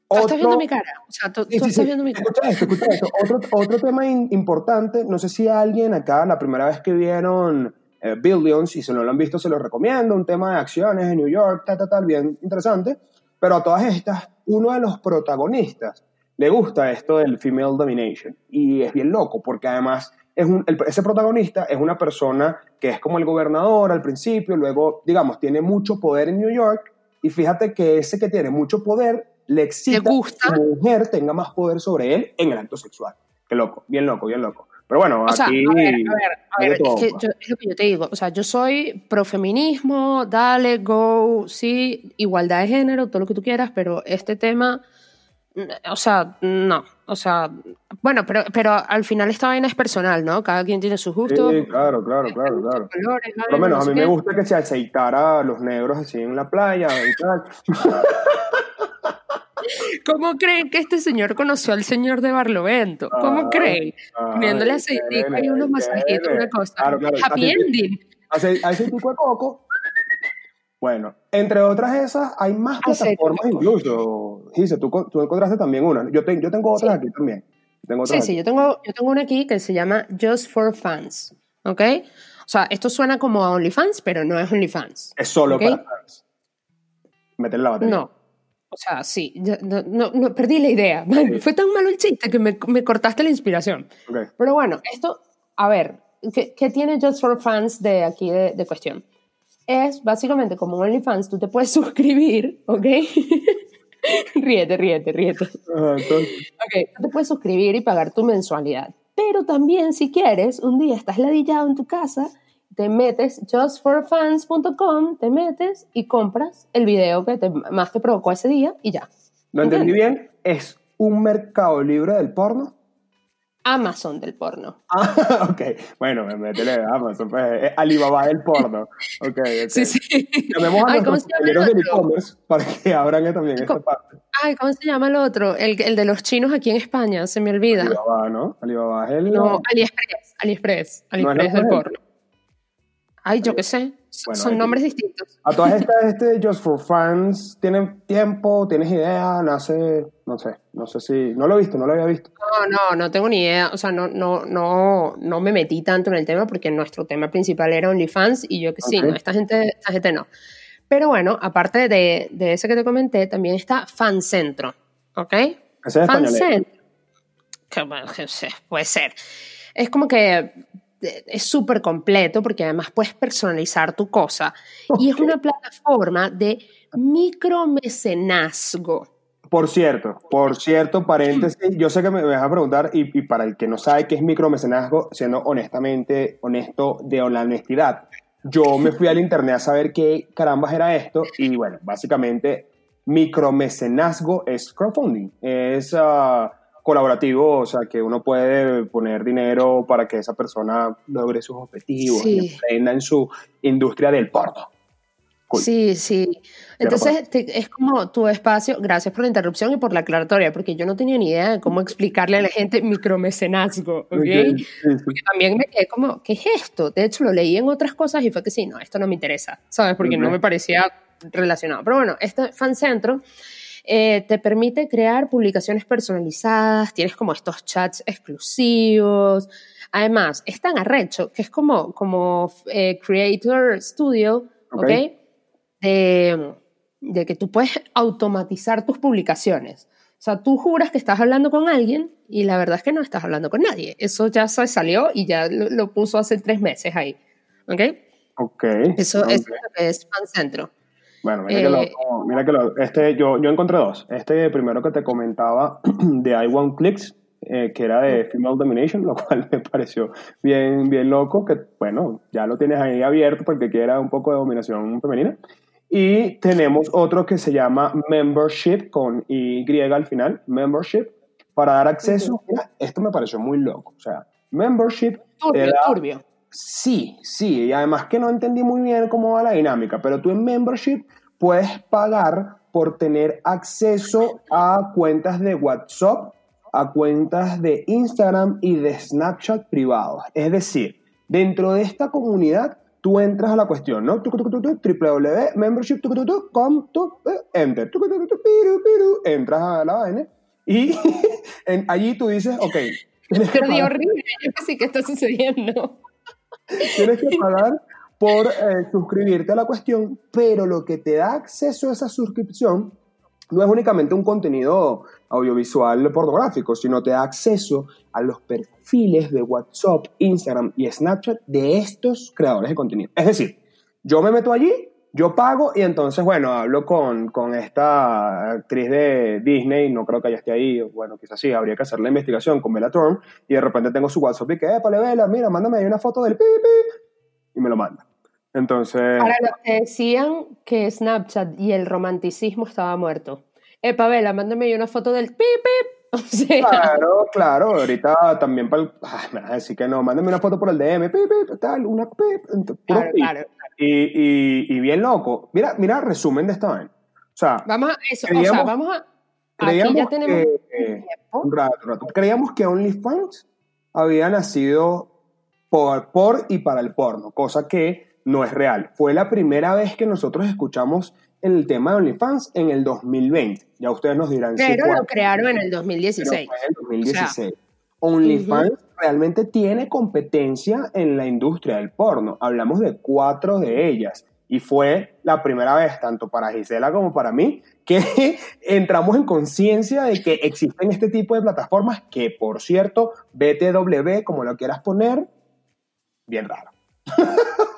¿Tú estás viendo Otro- mi cara? O sea, tú, Sí, tú sí, estás sí. viendo mi cara. Escucha esto, escucha esto. Otro, otro tema in- importante, no sé si alguien acá, la primera vez que vieron eh, Billions, y si no lo han visto, se los recomiendo, un tema de acciones en New York, tal, tal, tal, bien interesante. Pero a todas estas, uno de los protagonistas le gusta esto del female domination. Y es bien loco, porque además es un, el- ese protagonista es una persona que es como el gobernador al principio, luego, digamos, tiene mucho poder en New York, y fíjate que ese que tiene mucho poder le excita gusta. que su mujer tenga más poder sobre él en el acto sexual. Qué loco, bien loco, bien loco. Pero bueno, O sea, aquí... a ver, a ver, a ver, es, que yo, es lo que yo te digo, o sea, yo soy profeminismo, dale, go, sí, igualdad de género, todo lo que tú quieras, pero este tema, mm, o sea, no, o sea, bueno, pero, pero al final esta vaina es personal, ¿no? Cada quien tiene sus gustos, Sí, claro, claro, claro, claro. colores, Por lo menos no a mí me qué. gusta que se aceitara a los negros así en la playa y tal. ¿Cómo creen que este señor conoció al señor de Barlovento? ¿Cómo Ah, creen? qué aceitico y unos masajitos, una cosa. Claro, claro, Happy ending. Ace- Aceitico de coco. Bueno, entre otras esas, hay más plataformas incluso. Gise, tú, tú encontraste también una. Yo, te- yo tengo otras Sí. aquí también. Tengo Sí, otras sí, aquí. yo tengo, yo tengo una aquí que se llama Just for Fans, ¿ok? O sea, esto suena como a OnlyFans, pero no es OnlyFans. Es solo para fans. Meterle la batería. No. O sea, sí, no, no, no, perdí la idea. Man, Fue tan malo el chiste que me, me cortaste la inspiración. Pero bueno, esto, a ver, ¿qué, qué tiene Just for Fans de aquí de, de cuestión? Es básicamente como OnlyFans, tú te puedes suscribir, ¿ok? ríete, ríete, ríete. Ok, tú te puedes suscribir y pagar tu mensualidad. Pero también, si quieres, un día estás ladillado en tu casa, te metes justforfans.com, te metes y compras el video que te- más te provocó ese día y ya. ¿Lo entendí bien? ¿Es un mercado libre del porno? Amazon del porno. Ah, ok. Bueno, métele a Amazon. Pues, es Alibaba del porno. Ok, ok. Sí, sí. Llamemos a Ay, ¿cómo se llama del e-commerce para que abran también esta parte. Ay, ¿cómo se llama el otro? El, el de los chinos aquí en España, se me olvida. Alibaba, ¿no? Alibaba es el... No, AliExpress, AliExpress, AliExpress del japonés? porno. Ay, yo qué sé, son Bueno, son nombres distintos. A todas estas, este Just for Fans, ¿tienen tiempo? ¿Tienes idea? Nace, no sé, no sé si, no lo he visto, no lo había visto. No, no, no tengo ni idea. O sea, no, no, no, no me metí tanto en el tema porque nuestro tema principal era OnlyFans y yo que sí, Ok. no, esta gente, esta gente no. Pero bueno, aparte de, de ese que te comenté, también está Fancentro, ¿ok? Ese es español. Fancentro. Que, bueno, que puede ser. Es como que eh, es súper completo porque además puedes personalizar tu cosa y es una plataforma de micromecenazgo. Por cierto, por cierto, paréntesis, yo sé que me vas a preguntar, y, y para el que no sabe qué es micromecenazgo, siendo honestamente honesto de la honestidad, yo me fui al internet a saber qué carambas era esto, y bueno, básicamente micromecenazgo es crowdfunding, es ah, colaborativo, o sea, que uno puede poner dinero para que esa persona logre sus objetivos Sí. y emprenda en su industria del porno. Cool. Sí, sí. Entonces te- es como tu espacio, gracias por la interrupción y por la aclaratoria, porque yo no tenía ni idea de cómo explicarle a la gente micromecenazgo, ¿ok? Ok, sí, sí. Porque también me quedé como, ¿qué es esto? De hecho, lo leí en otras cosas y fue que sí, no, esto no me interesa, ¿sabes? Porque no Ok. me parecía relacionado. Pero bueno, este fancentro eh, te permite crear publicaciones personalizadas, tienes como estos chats exclusivos. Además, es tan arrecho que es como, como eh, Creator Studio, ¿ok? Ok. De, de que tú puedes automatizar tus publicaciones. O sea, tú juras que estás hablando con alguien y la verdad es que no estás hablando con nadie. Eso ya se salió y ya lo, lo puso hace tres meses ahí. ¿Ok? Ok. Eso, ok. eso es lo que es Fancentro. Bueno, mira que, lo, Eh, mira que lo- este, yo, yo encontré dos. Este primero que te comentaba de I Want Clicks, eh, que era de Female Domination, lo cual me pareció bien, bien loco, que bueno, ya lo tienes ahí abierto porque quiera un poco de dominación femenina. Y tenemos otro que se llama Membership, con Y al final, Membership, para dar acceso. Mira, esto me pareció muy loco. O sea, Membership turbio, turbio. Sí, sí, y además que no entendí muy bien cómo va la dinámica, pero tú en membership puedes pagar por tener acceso a cuentas de WhatsApp, a cuentas de Instagram y de Snapchat privados. Es decir, dentro de esta comunidad tú entras a la cuestión, ¿no? Www.membership.com, enter, piru, piru, entras a la vaina y allí tú dices, ok, Pero horrible, yo sí que está sucediendo. Tienes que pagar por eh, suscribirte a la cuestión, pero lo que te da acceso a esa suscripción no es únicamente un contenido audiovisual pornográfico, sino te da acceso a los perfiles de WhatsApp, Instagram y Snapchat de estos creadores de contenido. Es decir, yo me meto allí, yo pago y entonces, bueno, hablo con, con esta actriz de Disney, no creo que ella esté ahí, bueno, quizás sí, habría que hacer la investigación con Bella Thorne y de repente tengo su WhatsApp y que, épale, Bella, mira, mándame ahí una foto del pipi y me lo manda. Entonces, Para los que decían que Snapchat y el romanticismo estaba muerto. Epa, Vela, mándame ahí una foto del pip, pip. O sea, claro, claro, ahorita también para el, ah, me vas a decir que no, mándame una foto por el DM, pipi, tal, una pip, puro claro, pip. claro. Y, y, y bien loco. Mira, mira, resumen de esta vaina. O sea, Vamos a eso, o Creíamos- sea, vamos a... Aquí creíamos ya tenemos... que, un rato, un rato. Creíamos que OnlyFans había nacido por, por y para el porno, cosa que no es real. Fue la primera vez que nosotros escuchamos el tema de OnlyFans en el 2020. Ya ustedes nos dirán si Pero fue- lo crearon en el pero 2016. fue en el 2016. OnlyFans realmente tiene competencia en la industria del porno. Hablamos de cuatro de ellas. Y fue la primera vez, tanto para Gisela como para mí, que entramos en conciencia de que existen este tipo de plataformas que, por cierto, BTW, como lo quieras poner, bien raro.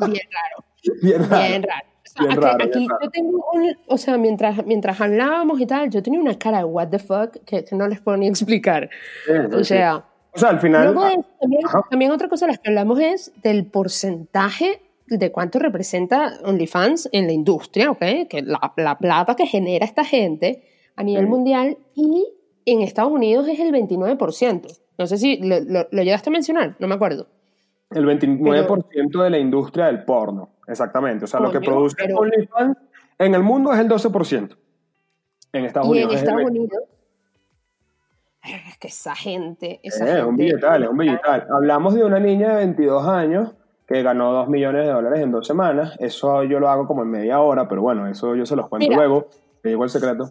Bien raro. Bien raro. Bien raro. O sea, Bien aquí, raro, bien aquí raro. yo tengo un, o sea, mientras, mientras hablábamos y tal, yo tenía una cara de what the fuck que, que no les puedo ni explicar. Sí, O sí. sea, o sea, al final... luego de eso, también, también otra cosa de las que hablamos es del porcentaje de cuánto representa OnlyFans en la industria, ¿ok? Que la, la plata que genera esta gente a nivel Sí. mundial y en Estados Unidos es el 29%. No sé si lo, lo- lo llegaste a mencionar, no me acuerdo. El 29% de la industria del porno, exactamente. O sea, lo que Coño, produce pero- OnlyFans en el mundo es el 12%. En Estados y en Unidos. es el Estados 20%. Unidos. Es que esa gente. Esa Eh, es un gente- billetal, es un billetal. Hablamos de una niña de 22 años que ganó 2 millones de dólares en dos semanas. Eso yo lo hago como en media hora, pero bueno, eso yo se los cuento Mira. luego. Te digo el secreto.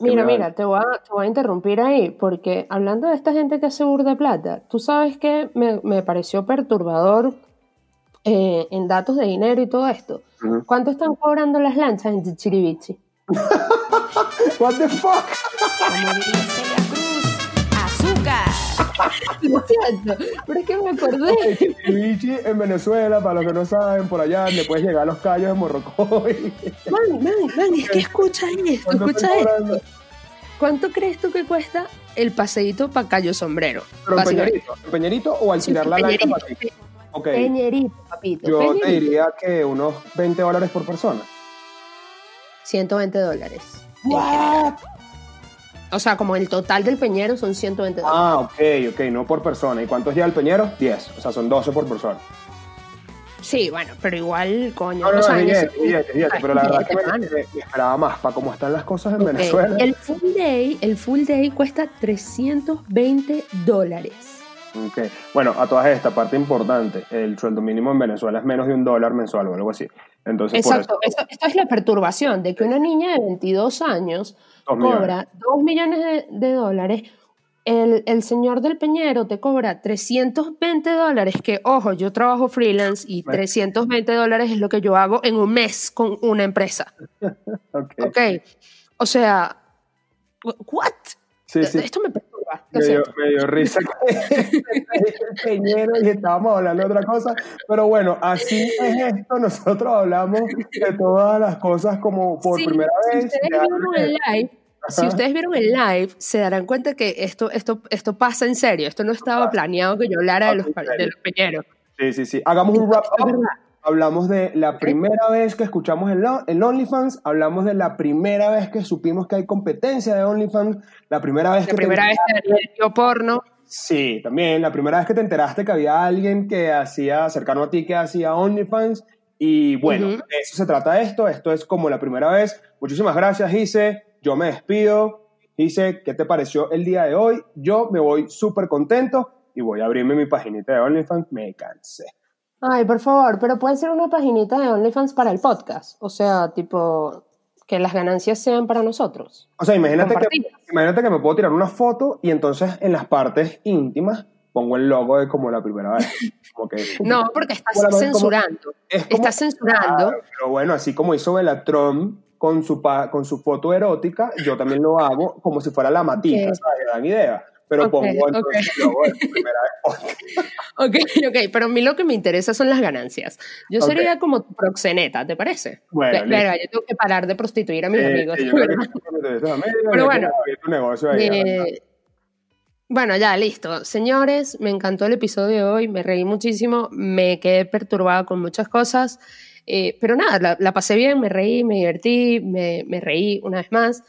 Mira, mira, te voy, a, te voy a interrumpir ahí, porque hablando de esta gente que hace burda plata, tú sabes que me, me pareció perturbador eh, en datos de dinero y todo esto. ¿Cuánto están cobrando las lanchas en Chichiribichi? What the fuck? Como dice la cruz, azúcar. Lo siento, pero es que me acordé. Bichi en Venezuela, para los que no saben, por allá le puedes llegar a los callos de Morrocoy. Man, man, man, es que escucha esto, ¿Cuánto escucha esto. ¿Cuánto crees tú que cuesta el paseíto para Cayo Sombrero? Pero en. Peñerito, en Peñerito o alquilar la lancha para ti. Ok. Peñerito, papito. Yo te Peñerito. diría que unos 20 dólares por persona. 120 dólares. O sea, como el total del peñero son 120 dólares. Ah, ok, ok, no por persona. ¿Y cuántos lleva el peñero? 10. O sea, son 12 por persona. Sí, bueno, pero igual, coño. No, no, no, billete, billete, billete, pero la verdad es que me, me- esperaba más para cómo están las cosas en Ok, Venezuela. El full day, el full day cuesta 320 dólares. Ok. Bueno, a todas estas, parte importante, el sueldo mínimo en Venezuela es menos de un dólar mensual o algo así. Entonces, Exacto, eso, esto es la perturbación de que una niña de 22 años Dos cobra 2 millones de, de dólares. El, el señor del Peñero te cobra 320 dólares, que ojo, yo trabajo freelance y Bueno. 320 dólares es lo que yo hago en un mes con una empresa. ok. Ok. O sea, ¿what? Sí, sí. Esto me Me dio, me dio risa que peñero y estábamos hablando de otra cosa, pero bueno, así es esto, nosotros hablamos de todas las cosas como por Sí, primera si vez. ustedes ya- vieron el live, si ustedes vieron el live, se darán cuenta que esto, esto, esto pasa en serio. Esto no estaba planeado que yo hablara de los, de los peñeros. Sí, sí, sí. Hagamos un wrap up. Hablamos de la primera vez que escuchamos el, el OnlyFans, hablamos de la primera vez que supimos que hay competencia de OnlyFans, la primera vez La que te primera vez que vio porno. Sí, también. La primera vez que te enteraste que había alguien que hacía, cercano a ti, que hacía OnlyFans. Y bueno, Ujú. de eso se trata esto. Esto es como la primera vez. Muchísimas gracias, Gise. Yo me despido. Gise, ¿qué te pareció el día de hoy? Yo me voy súper contento y voy a abrirme mi paginita de OnlyFans. Me cansé. Ay, por favor, pero puede ser una paginita de OnlyFans para el podcast. O sea, tipo, que las ganancias sean para nosotros. O sea, imagínate que, imagínate que me puedo tirar una foto y entonces en las partes íntimas pongo el logo de como la primera vez. Como que, No, porque estás Como censurando. Es como- Estás censurando. Pero bueno, así como hizo Belatron con su, pa- con su foto erótica, yo también lo hago como si fuera la matita, Ok. ¿sabes? Dan idea. Pero Ok, pongo entonces ok. el logo de la primera. Ok, ok, pero a mí lo que me interesa son las ganancias. Yo Ok. sería como tu proxeneta, ¿te parece? Bueno. Verga, yo tengo que parar de prostituir a mis Eh, amigos. yo creo que Pero bueno. tu negocio ahí. Eh, bueno, ya, listo. Señores, me encantó el episodio de hoy, me reí muchísimo, me quedé perturbada con muchas cosas, eh, pero nada, la, la pasé bien, me reí, me divertí, me, me reí una vez más.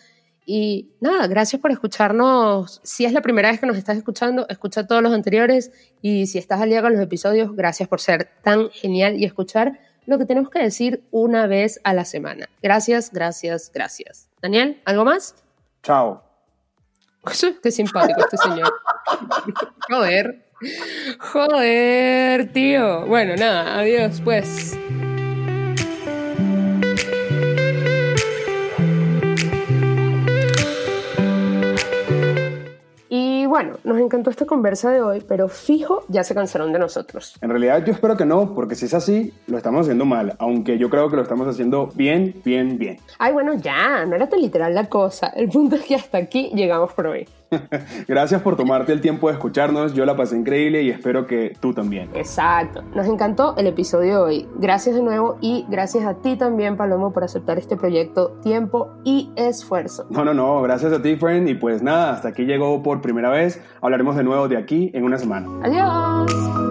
Y nada, gracias por escucharnos. Si es la primera vez que nos estás escuchando, escucha todos los anteriores. Y si estás al día con los episodios, gracias por ser tan genial y escuchar lo que tenemos que decir una vez a la semana. Gracias, gracias, gracias. Daniel, ¿algo más? Chao. Qué simpático este señor. Joder. Joder, tío. Bueno, nada, adiós, pues. Bueno, nos encantó esta conversa de hoy, pero fijo, ya se cansaron de nosotros. En realidad yo espero que no, porque si es así, lo estamos haciendo mal, aunque yo creo que lo estamos haciendo bien, bien, bien. Ay, bueno, ya, no era tan literal la cosa. El punto es que hasta aquí llegamos por hoy. Gracias por tomarte el tiempo de escucharnos, yo la pasé increíble y espero que tú también. Exacto. Nos encantó el episodio de hoy. Gracias de nuevo y gracias a ti también, Palomo, por aceptar este proyecto, tiempo y esfuerzo. No, no, no, gracias a ti, friend, y pues nada, hasta aquí llegó por primera vez, hablaremos de nuevo de aquí en una semana. Adiós.